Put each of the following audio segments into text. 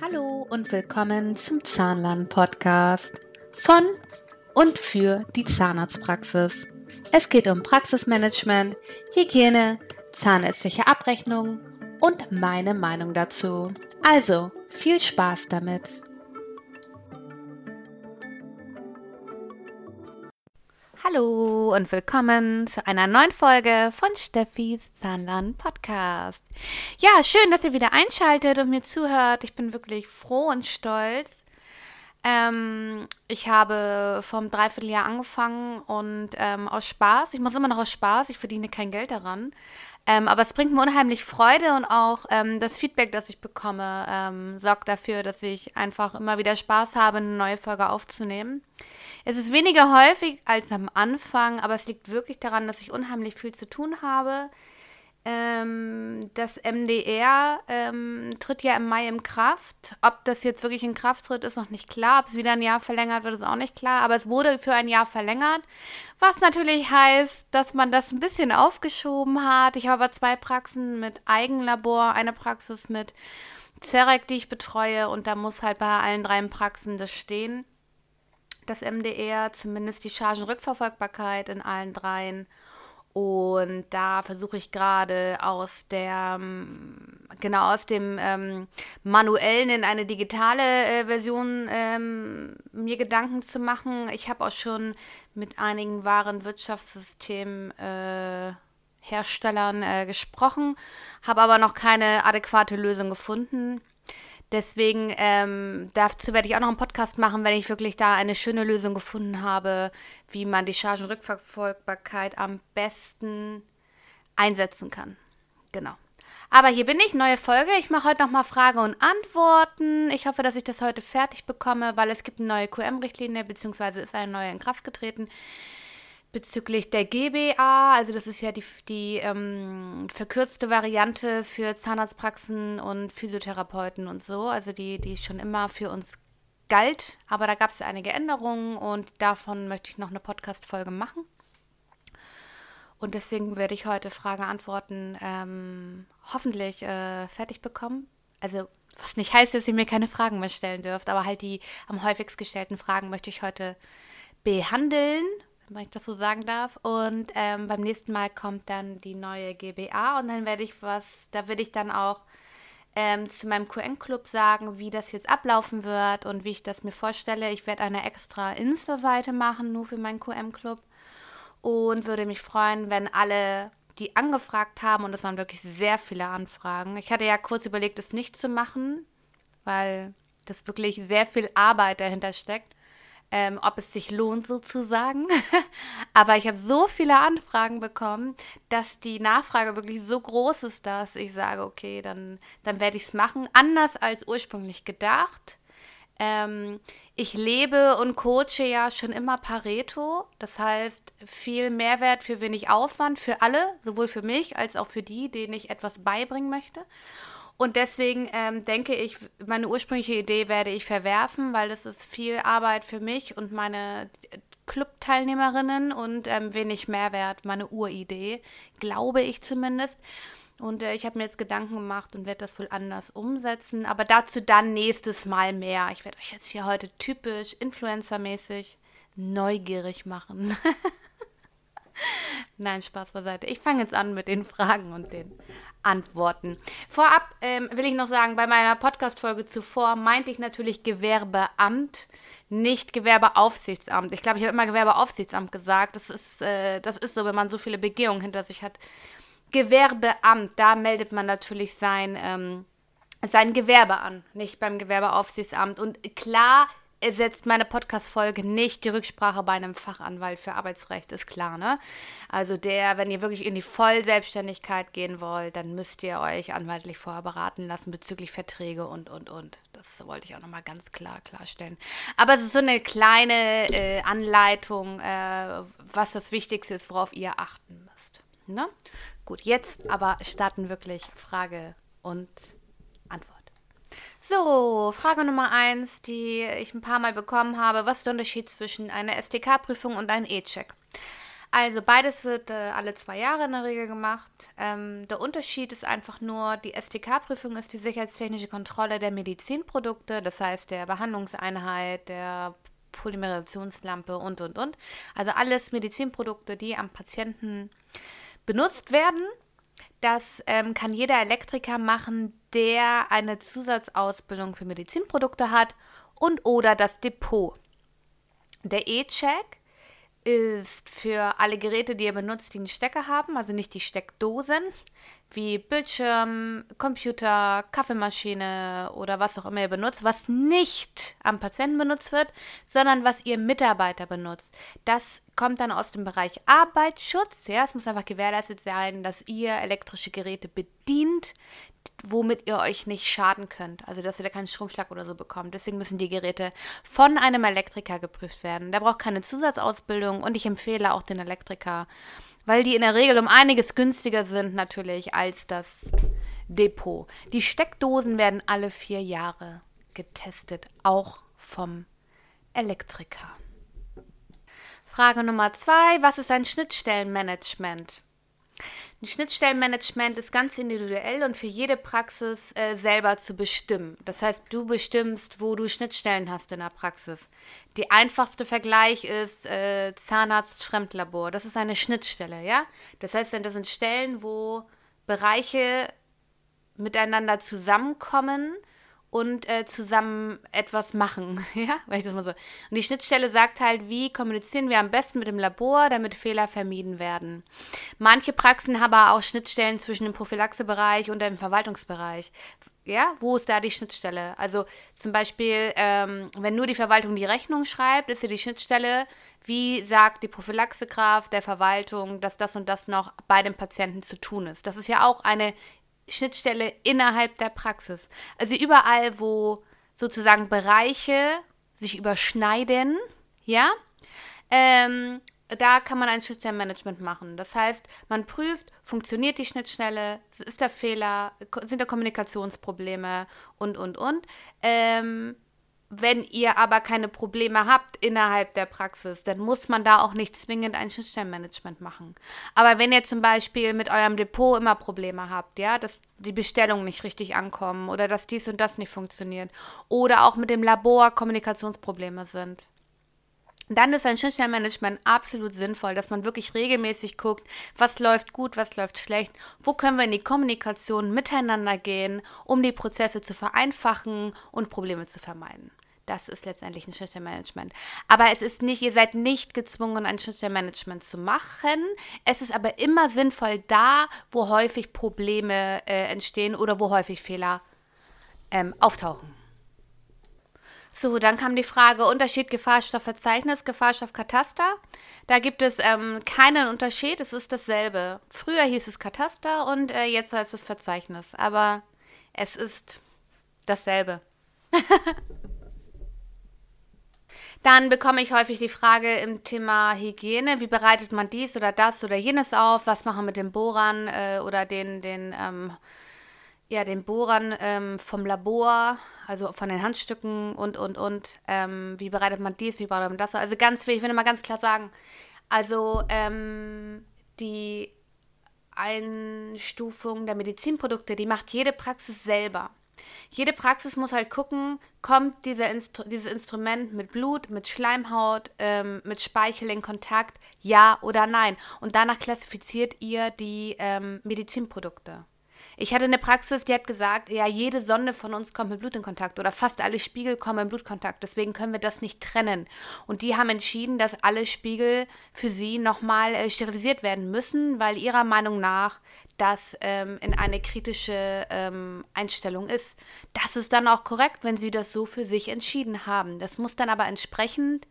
Hallo und willkommen zum Zahnlern-Podcast von und für die Zahnarztpraxis. Es geht um Praxismanagement, Hygiene, zahnärztliche Abrechnung und meine Meinung dazu. Also viel Spaß damit! Hallo und willkommen zu einer neuen Folge von Steffis Zahnlern Podcast. Ja, schön, dass ihr wieder einschaltet und mir zuhört. Ich bin wirklich froh und stolz. Ähm, ich habe vom Dreivierteljahr angefangen und ähm, aus Spaß, ich muss immer noch aus Spaß, ich verdiene kein Geld daran. Ähm, aber es bringt mir unheimlich Freude und auch ähm, das Feedback, das ich bekomme, ähm, sorgt dafür, dass ich einfach immer wieder Spaß habe, eine neue Folge aufzunehmen. Es ist weniger häufig als am Anfang, aber es liegt wirklich daran, dass ich unheimlich viel zu tun habe. Ähm, das MDR ähm, tritt ja im Mai in Kraft. Ob das jetzt wirklich in Kraft tritt, ist noch nicht klar. Ob es wieder ein Jahr verlängert wird, ist auch nicht klar. Aber es wurde für ein Jahr verlängert, was natürlich heißt, dass man das ein bisschen aufgeschoben hat. Ich habe aber zwei Praxen mit Eigenlabor, eine Praxis mit Zerek, die ich betreue. Und da muss halt bei allen drei Praxen das stehen das MDR, zumindest die Chargenrückverfolgbarkeit in allen dreien. Und da versuche ich gerade aus der, genau aus dem ähm, manuellen in eine digitale äh, Version ähm, mir Gedanken zu machen. Ich habe auch schon mit einigen wahren Wirtschaftssystemen äh, äh, gesprochen, habe aber noch keine adäquate Lösung gefunden. Deswegen, ähm, dazu werde ich auch noch einen Podcast machen, wenn ich wirklich da eine schöne Lösung gefunden habe, wie man die Chargenrückverfolgbarkeit am besten einsetzen kann. Genau. Aber hier bin ich, neue Folge. Ich mache heute nochmal Frage und Antworten. Ich hoffe, dass ich das heute fertig bekomme, weil es gibt eine neue QM-Richtlinie, beziehungsweise ist eine neue in Kraft getreten bezüglich der GBA, also das ist ja die, die ähm, verkürzte Variante für Zahnarztpraxen und Physiotherapeuten und so, also die, die schon immer für uns galt, aber da gab es einige Änderungen und davon möchte ich noch eine Podcast-Folge machen. Und deswegen werde ich heute Fragen, Antworten ähm, hoffentlich äh, fertig bekommen. Also was nicht heißt, dass ihr mir keine Fragen mehr stellen dürft, aber halt die am häufigst gestellten Fragen möchte ich heute behandeln wenn ich das so sagen darf. Und ähm, beim nächsten Mal kommt dann die neue GBA und dann werde ich was, da würde ich dann auch ähm, zu meinem QN-Club sagen, wie das jetzt ablaufen wird und wie ich das mir vorstelle. Ich werde eine extra Insta-Seite machen, nur für meinen QM-Club. Und würde mich freuen, wenn alle, die angefragt haben, und es waren wirklich sehr viele Anfragen. Ich hatte ja kurz überlegt, es nicht zu machen, weil das wirklich sehr viel Arbeit dahinter steckt ähm, ob es sich lohnt sozusagen. Aber ich habe so viele Anfragen bekommen, dass die Nachfrage wirklich so groß ist, dass ich sage, okay, dann, dann werde ich es machen. Anders als ursprünglich gedacht. Ähm, ich lebe und coache ja schon immer Pareto. Das heißt, viel Mehrwert für wenig Aufwand für alle, sowohl für mich als auch für die, denen ich etwas beibringen möchte. Und deswegen ähm, denke ich, meine ursprüngliche Idee werde ich verwerfen, weil das ist viel Arbeit für mich und meine Club-Teilnehmerinnen und ähm, wenig Mehrwert, meine Uridee, glaube ich zumindest. Und äh, ich habe mir jetzt Gedanken gemacht und werde das wohl anders umsetzen. Aber dazu dann nächstes Mal mehr. Ich werde euch jetzt hier heute typisch Influencer-mäßig neugierig machen. Nein, Spaß beiseite. Ich fange jetzt an mit den Fragen und den Antworten. Vorab ähm, will ich noch sagen, bei meiner Podcast-Folge zuvor meinte ich natürlich Gewerbeamt, nicht Gewerbeaufsichtsamt. Ich glaube, ich habe immer Gewerbeaufsichtsamt gesagt. Das ist, äh, das ist so, wenn man so viele Begehungen hinter sich hat. Gewerbeamt, da meldet man natürlich sein, ähm, sein Gewerbe an, nicht beim Gewerbeaufsichtsamt. Und klar ersetzt meine Podcast-Folge nicht die Rücksprache bei einem Fachanwalt für Arbeitsrecht, ist klar, ne? Also der, wenn ihr wirklich in die Vollselbstständigkeit gehen wollt, dann müsst ihr euch anwaltlich vorher beraten lassen bezüglich Verträge und, und, und. Das wollte ich auch nochmal ganz klar klarstellen. Aber es ist so eine kleine äh, Anleitung, äh, was das Wichtigste ist, worauf ihr achten müsst. Ne? Gut, jetzt aber starten wirklich Frage und so, Frage Nummer eins, die ich ein paar Mal bekommen habe. Was ist der Unterschied zwischen einer STK-Prüfung und einem E-Check? Also beides wird äh, alle zwei Jahre in der Regel gemacht. Ähm, der Unterschied ist einfach nur, die STK-Prüfung ist die sicherheitstechnische Kontrolle der Medizinprodukte, das heißt der Behandlungseinheit, der Polymerisationslampe und, und, und. Also alles Medizinprodukte, die am Patienten benutzt werden. Das ähm, kann jeder Elektriker machen, der eine Zusatzausbildung für Medizinprodukte hat und oder das Depot. Der E-Check ist für alle Geräte, die ihr benutzt, die einen Stecker haben, also nicht die Steckdosen, wie Bildschirm, Computer, Kaffeemaschine oder was auch immer ihr benutzt, was nicht am Patienten benutzt wird, sondern was ihr Mitarbeiter benutzt. Das kommt dann aus dem Bereich Arbeitsschutz. Ja, es muss einfach gewährleistet sein, dass ihr elektrische Geräte bedient, womit ihr euch nicht schaden könnt. Also, dass ihr da keinen Stromschlag oder so bekommt. Deswegen müssen die Geräte von einem Elektriker geprüft werden. Der braucht keine Zusatzausbildung und ich empfehle auch den Elektriker, weil die in der Regel um einiges günstiger sind natürlich als das Depot. Die Steckdosen werden alle vier Jahre getestet, auch vom Elektriker. Frage Nummer zwei, was ist ein Schnittstellenmanagement? Ein Schnittstellenmanagement ist ganz individuell und für jede Praxis äh, selber zu bestimmen. Das heißt, du bestimmst, wo du Schnittstellen hast in der Praxis. Die einfachste Vergleich ist äh, Zahnarzt-Fremdlabor. Das ist eine Schnittstelle, ja? Das heißt, das sind Stellen, wo Bereiche miteinander zusammenkommen und äh, zusammen etwas machen, ja, weil ich das mal so. Und die Schnittstelle sagt halt, wie kommunizieren wir am besten mit dem Labor, damit Fehler vermieden werden. Manche Praxen haben aber auch Schnittstellen zwischen dem Prophylaxebereich und dem Verwaltungsbereich. Ja, wo ist da die Schnittstelle? Also zum Beispiel, ähm, wenn nur die Verwaltung die Rechnung schreibt, ist ja die Schnittstelle, wie sagt die Prophylaxekraft der Verwaltung, dass das und das noch bei dem Patienten zu tun ist. Das ist ja auch eine Schnittstelle innerhalb der Praxis. Also überall, wo sozusagen Bereiche sich überschneiden, ja, ähm, da kann man ein Schnittstellenmanagement machen. Das heißt, man prüft, funktioniert die Schnittstelle, ist der Fehler, sind da Kommunikationsprobleme und, und, und. Ähm, wenn ihr aber keine Probleme habt innerhalb der Praxis, dann muss man da auch nicht zwingend ein Schnittstellenmanagement machen. Aber wenn ihr zum Beispiel mit eurem Depot immer Probleme habt, ja, dass die Bestellungen nicht richtig ankommen oder dass dies und das nicht funktioniert oder auch mit dem Labor Kommunikationsprobleme sind, dann ist ein Schnittstellenmanagement absolut sinnvoll, dass man wirklich regelmäßig guckt, was läuft gut, was läuft schlecht, wo können wir in die Kommunikation miteinander gehen, um die Prozesse zu vereinfachen und Probleme zu vermeiden. Das ist letztendlich ein Schnittstellenmanagement. Aber es ist nicht, ihr seid nicht gezwungen, ein Schnittstellenmanagement zu machen. Es ist aber immer sinnvoll da, wo häufig Probleme äh, entstehen oder wo häufig Fehler ähm, auftauchen. So, dann kam die Frage Unterschied Gefahrstoffverzeichnis, Gefahrstoffkataster. Da gibt es ähm, keinen Unterschied, es ist dasselbe. Früher hieß es Kataster und äh, jetzt heißt es Verzeichnis, aber es ist dasselbe. Dann bekomme ich häufig die Frage im Thema Hygiene, wie bereitet man dies oder das oder jenes auf, was machen mit den Bohrern äh, oder den, den, ähm, ja, den Bohrern ähm, vom Labor, also von den Handstücken und, und, und, ähm, wie bereitet man dies, wie bereitet man das, also ganz viel, ich will mal ganz klar sagen, also ähm, die Einstufung der Medizinprodukte, die macht jede Praxis selber. Jede Praxis muss halt gucken, kommt dieser Instru dieses Instrument mit Blut, mit Schleimhaut, ähm, mit Speichel in Kontakt, ja oder nein. Und danach klassifiziert ihr die ähm, Medizinprodukte. Ich hatte eine Praxis, die hat gesagt, ja, jede Sonde von uns kommt mit Blut in Kontakt oder fast alle Spiegel kommen in Blutkontakt. Deswegen können wir das nicht trennen. Und die haben entschieden, dass alle Spiegel für sie nochmal äh, sterilisiert werden müssen, weil ihrer Meinung nach das ähm, in eine kritische ähm, Einstellung ist. Das ist dann auch korrekt, wenn sie das so für sich entschieden haben. Das muss dann aber entsprechend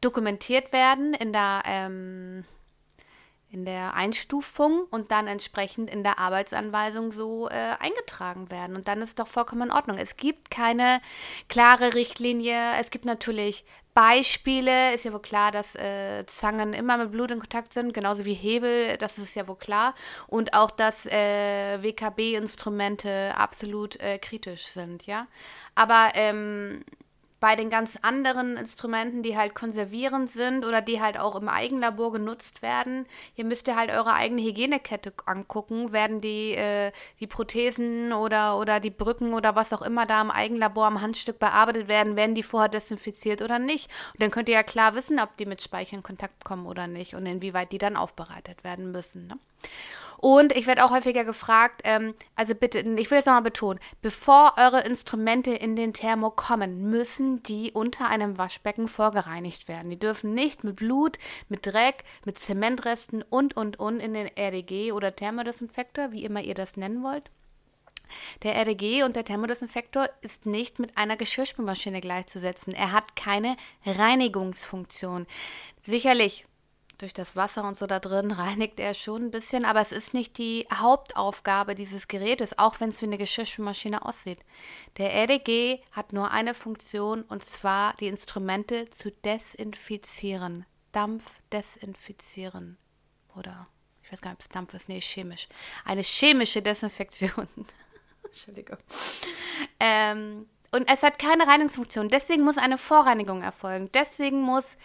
dokumentiert werden in der ähm, in der Einstufung und dann entsprechend in der Arbeitsanweisung so äh, eingetragen werden. Und dann ist doch vollkommen in Ordnung. Es gibt keine klare Richtlinie. Es gibt natürlich Beispiele. Ist ja wohl klar, dass äh, Zangen immer mit Blut in Kontakt sind, genauso wie Hebel. Das ist ja wohl klar. Und auch, dass äh, WKB-Instrumente absolut äh, kritisch sind, ja. Aber ähm, bei den ganz anderen Instrumenten, die halt konservierend sind oder die halt auch im Eigenlabor genutzt werden, hier müsst ihr halt eure eigene Hygienekette angucken. Werden die, äh, die Prothesen oder, oder die Brücken oder was auch immer da im Eigenlabor am Handstück bearbeitet werden, werden die vorher desinfiziert oder nicht? Und dann könnt ihr ja klar wissen, ob die mit Speicher in Kontakt kommen oder nicht und inwieweit die dann aufbereitet werden müssen. Ne? Und ich werde auch häufiger gefragt, ähm, also bitte, ich will jetzt nochmal betonen, bevor eure Instrumente in den Thermo kommen, müssen die unter einem Waschbecken vorgereinigt werden. Die dürfen nicht mit Blut, mit Dreck, mit Zementresten und, und, und in den RDG oder Thermodesinfektor, wie immer ihr das nennen wollt. Der RDG und der Thermodesinfektor ist nicht mit einer Geschirrspülmaschine gleichzusetzen. Er hat keine Reinigungsfunktion. Sicherlich durch das Wasser und so da drin reinigt er schon ein bisschen, aber es ist nicht die Hauptaufgabe dieses Gerätes, auch wenn es wie eine Geschirrspülmaschine aussieht. Der RDG hat nur eine Funktion und zwar die Instrumente zu desinfizieren. Dampf desinfizieren. Oder ich weiß gar nicht, ob es Dampf ist, nee, chemisch. Eine chemische Desinfektion. Entschuldigung. Ähm, und es hat keine Reinigungsfunktion. Deswegen muss eine Vorreinigung erfolgen. Deswegen muss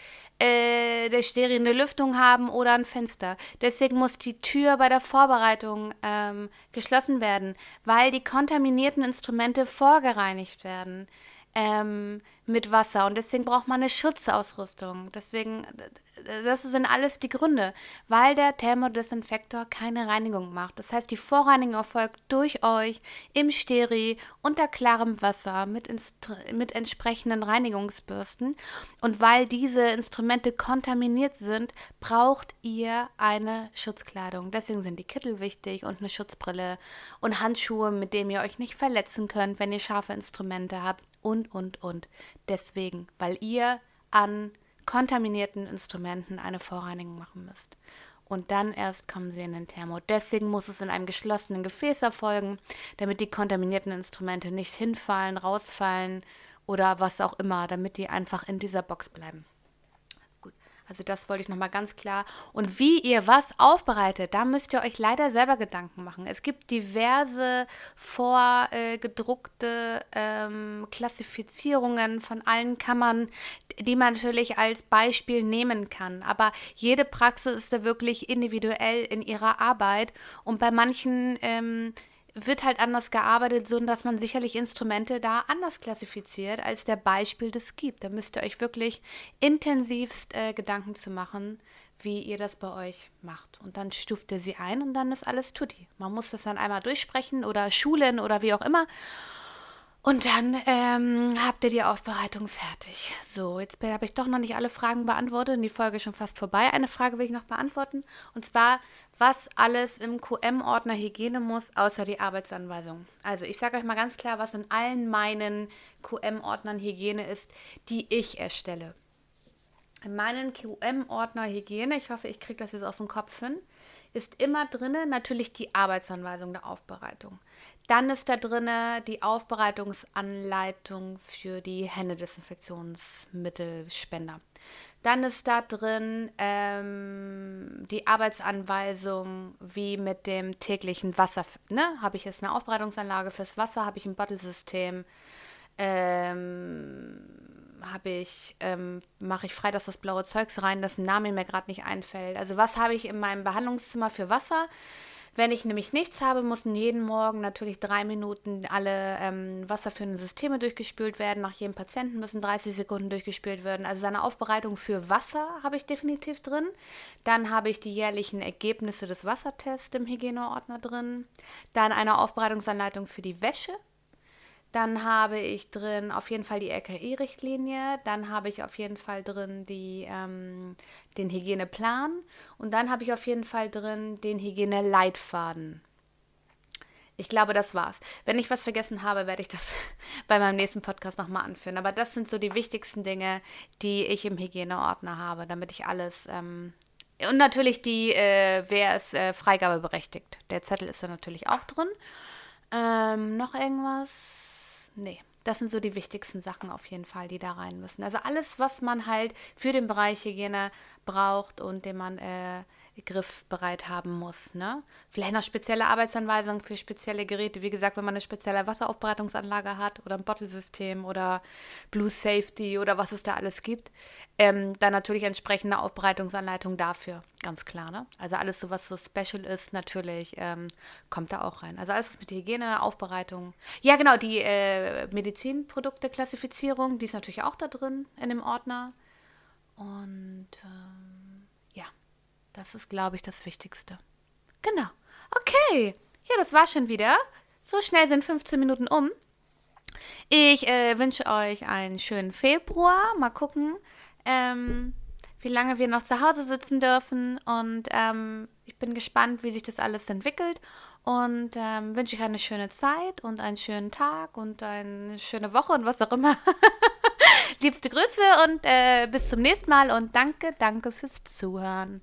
äh, der Stereo eine Lüftung haben oder ein Fenster. Deswegen muss die Tür bei der Vorbereitung ähm, geschlossen werden, weil die kontaminierten Instrumente vorgereinigt werden ähm, mit Wasser. Und deswegen braucht man eine Schutzausrüstung. Deswegen, das sind alles die Gründe, weil der Thermodesinfektor keine Reinigung macht. Das heißt, die Vorreinigung erfolgt durch euch im Steri unter klarem Wasser mit, mit entsprechenden Reinigungsbürsten. Und weil diese Instrumente kontaminiert sind, braucht ihr eine Schutzkleidung. Deswegen sind die Kittel wichtig und eine Schutzbrille und Handschuhe, mit denen ihr euch nicht verletzen könnt, wenn ihr scharfe Instrumente habt und, und, und. Deswegen, weil ihr an kontaminierten Instrumenten eine Vorreinigung machen müsst. Und dann erst kommen sie in den Thermo. Deswegen muss es in einem geschlossenen Gefäß erfolgen, damit die kontaminierten Instrumente nicht hinfallen, rausfallen oder was auch immer, damit die einfach in dieser Box bleiben. Also das wollte ich nochmal ganz klar. Und wie ihr was aufbereitet, da müsst ihr euch leider selber Gedanken machen. Es gibt diverse vorgedruckte ähm, Klassifizierungen von allen Kammern, die man natürlich als Beispiel nehmen kann. Aber jede Praxis ist da wirklich individuell in ihrer Arbeit. Und bei manchen ähm, wird halt anders gearbeitet, so dass man sicherlich Instrumente da anders klassifiziert, als der Beispiel das gibt. Da müsst ihr euch wirklich intensivst äh, Gedanken zu machen, wie ihr das bei euch macht. Und dann stuft ihr sie ein und dann ist alles tutti. Man muss das dann einmal durchsprechen oder schulen oder wie auch immer. Und dann ähm, habt ihr die Aufbereitung fertig. So, jetzt habe ich doch noch nicht alle Fragen beantwortet und die Folge ist schon fast vorbei. Eine Frage will ich noch beantworten. Und zwar, was alles im QM-Ordner Hygiene muss, außer die Arbeitsanweisung. Also, ich sage euch mal ganz klar, was in allen meinen QM-Ordnern Hygiene ist, die ich erstelle. In meinen QM-Ordner Hygiene, ich hoffe, ich kriege das jetzt aus dem Kopf hin, ist immer drin natürlich die Arbeitsanweisung der Aufbereitung. Dann ist da drin die Aufbereitungsanleitung für die Händedesinfektionsmittelspender. Dann ist da drin ähm, die Arbeitsanweisung, wie mit dem täglichen Wasser. Ne? Habe ich jetzt eine Aufbereitungsanlage fürs Wasser? Habe ich ein Bottlesystem? Ähm, habe ich, ähm, mache ich frei, dass das blaue Zeugs rein, das Name mir gerade nicht einfällt. Also was habe ich in meinem Behandlungszimmer für Wasser? Wenn ich nämlich nichts habe, müssen jeden Morgen natürlich drei Minuten alle ähm, wasserführenden Systeme durchgespült werden. Nach jedem Patienten müssen 30 Sekunden durchgespült werden. Also seine Aufbereitung für Wasser habe ich definitiv drin. Dann habe ich die jährlichen Ergebnisse des Wassertests im Hygieneordner drin. Dann eine Aufbereitungsanleitung für die Wäsche dann habe ich drin auf jeden Fall die RKI-Richtlinie. Dann habe ich auf jeden Fall drin die, ähm, den Hygieneplan. Und dann habe ich auf jeden Fall drin den Hygieneleitfaden. Ich glaube, das war's. Wenn ich was vergessen habe, werde ich das bei meinem nächsten Podcast nochmal anführen. Aber das sind so die wichtigsten Dinge, die ich im Hygieneordner habe, damit ich alles. Ähm und natürlich die, äh, wer ist äh, freigabeberechtigt. Der Zettel ist da natürlich auch drin. Ähm, noch irgendwas? Nee. Das sind so die wichtigsten Sachen auf jeden Fall, die da rein müssen. Also alles, was man halt für den Bereich Hygiene braucht und den man äh, griffbereit haben muss. Ne? Vielleicht noch spezielle Arbeitsanweisungen für spezielle Geräte. Wie gesagt, wenn man eine spezielle Wasseraufbereitungsanlage hat oder ein Bottlesystem oder Blue Safety oder was es da alles gibt, ähm, dann natürlich entsprechende Aufbereitungsanleitung dafür, ganz klar. Ne? Also alles so, was so special ist, natürlich ähm, kommt da auch rein. Also alles, was mit Hygiene, Aufbereitung. Ja, genau, die äh, Medizinprodukte-Klassifizierung, die ist natürlich auch da drin in dem Ordner. Und ähm, das ist, glaube ich, das Wichtigste. Genau. Okay. Ja, das war schon wieder. So schnell sind 15 Minuten um. Ich äh, wünsche euch einen schönen Februar. Mal gucken, ähm, wie lange wir noch zu Hause sitzen dürfen. Und ähm, ich bin gespannt, wie sich das alles entwickelt. Und ähm, wünsche euch eine schöne Zeit und einen schönen Tag und eine schöne Woche und was auch immer. Liebste Grüße und äh, bis zum nächsten Mal und danke, danke fürs Zuhören.